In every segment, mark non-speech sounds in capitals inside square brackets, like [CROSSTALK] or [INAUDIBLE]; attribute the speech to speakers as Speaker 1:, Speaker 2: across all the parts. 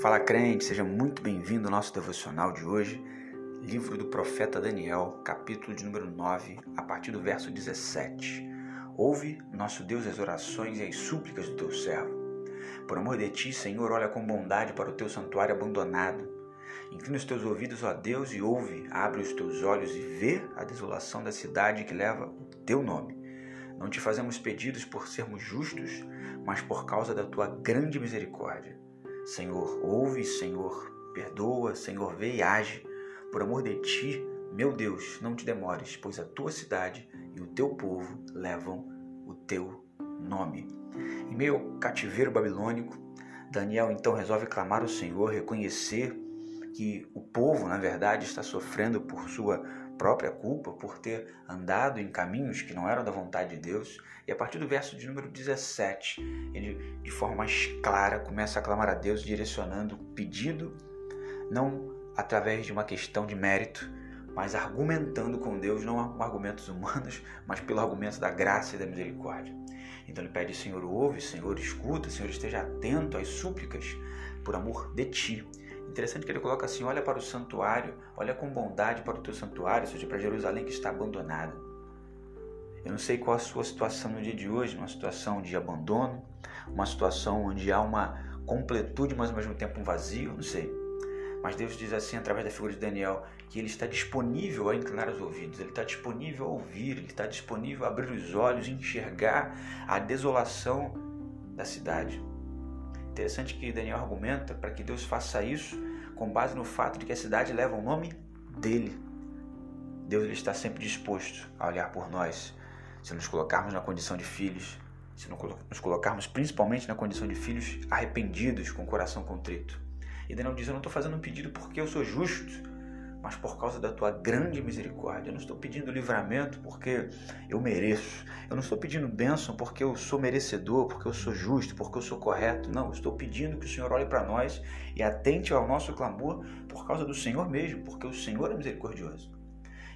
Speaker 1: Fala crente, seja muito bem-vindo ao nosso devocional de hoje, livro do profeta Daniel, capítulo de número 9, a partir do verso 17. Ouve, nosso Deus, as orações e as súplicas do teu servo. Por amor de ti, Senhor, olha com bondade para o teu santuário abandonado. Inclina os teus ouvidos, ó Deus, e ouve, abre os teus olhos e vê a desolação da cidade que leva o teu nome. Não te fazemos pedidos por sermos justos, mas por causa da tua grande misericórdia. Senhor, ouve, Senhor, perdoa, Senhor, vê e age. Por amor de ti, meu Deus, não te demores, pois a tua cidade e o teu povo levam o teu nome. Em meio ao cativeiro babilônico, Daniel então resolve clamar ao Senhor, reconhecer que o povo, na verdade, está sofrendo por sua própria culpa, por ter andado em caminhos que não eram da vontade de Deus. E a partir do verso de número 17, ele, de forma mais clara, começa a clamar a Deus, direcionando o pedido, não através de uma questão de mérito, mas argumentando com Deus, não com argumentos humanos, [LAUGHS] mas pelo argumento da graça e da misericórdia. Então ele pede, Senhor, ouve, Senhor, escuta, Senhor, esteja atento às súplicas por amor de ti. Interessante que ele coloca assim: olha para o santuário, olha com bondade para o teu santuário, seja, para Jerusalém que está abandonada. Eu não sei qual a sua situação no dia de hoje, uma situação de abandono, uma situação onde há uma completude, mas ao mesmo tempo um vazio, não sei. Mas Deus diz assim, através da figura de Daniel, que ele está disponível a inclinar os ouvidos, ele está disponível a ouvir, ele está disponível a abrir os olhos, enxergar a desolação da cidade. Interessante que Daniel argumenta para que Deus faça isso com base no fato de que a cidade leva o nome dele. Deus está sempre disposto a olhar por nós, se nos colocarmos na condição de filhos, se nos colocarmos principalmente na condição de filhos arrependidos, com o coração contrito. E Daniel diz: Eu não estou fazendo um pedido porque eu sou justo, mas por causa da tua grande misericórdia. Eu não estou pedindo livramento porque eu mereço. Eu não estou pedindo bênção porque eu sou merecedor, porque eu sou justo, porque eu sou correto. Não, eu estou pedindo que o Senhor olhe para nós e atente ao nosso clamor por causa do Senhor mesmo, porque o Senhor é misericordioso.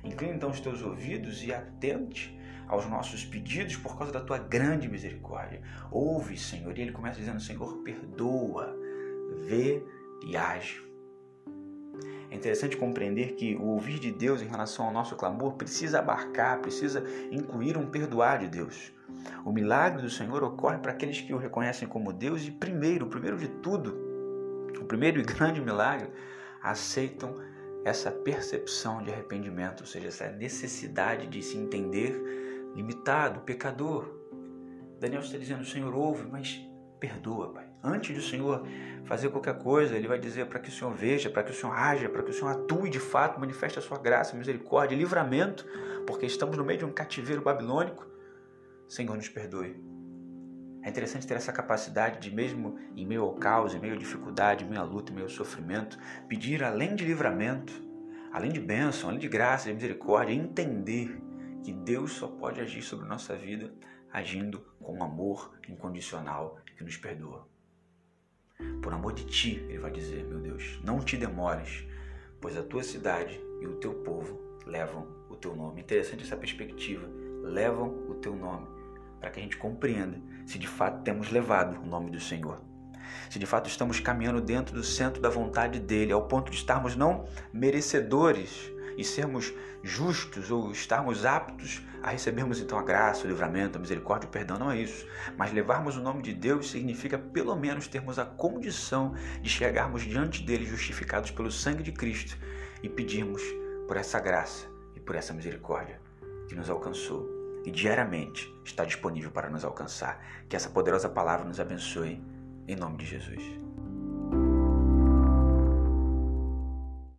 Speaker 1: Inclina então os teus ouvidos e atente aos nossos pedidos por causa da tua grande misericórdia. Ouve, Senhor. E ele começa dizendo: Senhor, perdoa, vê e age. É interessante compreender que o ouvir de Deus em relação ao nosso clamor precisa abarcar, precisa incluir um perdoar de Deus. O milagre do Senhor ocorre para aqueles que o reconhecem como Deus e, primeiro, primeiro de tudo, o primeiro e [LAUGHS] grande milagre, aceitam essa percepção de arrependimento, ou seja, essa necessidade de se entender limitado, pecador. Daniel está dizendo: Senhor, ouve, mas perdoa, Pai. Antes do Senhor fazer qualquer coisa, Ele vai dizer para que o Senhor veja, para que o Senhor haja, para que o Senhor atue de fato, manifeste a sua graça, misericórdia, livramento, porque estamos no meio de um cativeiro babilônico. Senhor, nos perdoe. É interessante ter essa capacidade de, mesmo em meio ao caos, em meio à dificuldade, em meio à luta, em meio ao sofrimento, pedir além de livramento, além de bênção, além de graça, de misericórdia, entender que Deus só pode agir sobre nossa vida agindo com amor incondicional que nos perdoa. Por amor de ti, ele vai dizer, meu Deus, não te demores, pois a tua cidade e o teu povo levam o teu nome. Interessante essa perspectiva, levam o teu nome, para que a gente compreenda se de fato temos levado o nome do Senhor. Se de fato estamos caminhando dentro do centro da vontade dele, ao ponto de estarmos não merecedores e sermos justos ou estarmos aptos a recebermos então a graça, o livramento, a misericórdia, o perdão, não é isso. Mas levarmos o nome de Deus significa pelo menos termos a condição de chegarmos diante dele justificados pelo sangue de Cristo e pedirmos por essa graça e por essa misericórdia que nos alcançou e diariamente está disponível para nos alcançar. Que essa poderosa palavra nos abençoe em nome de Jesus.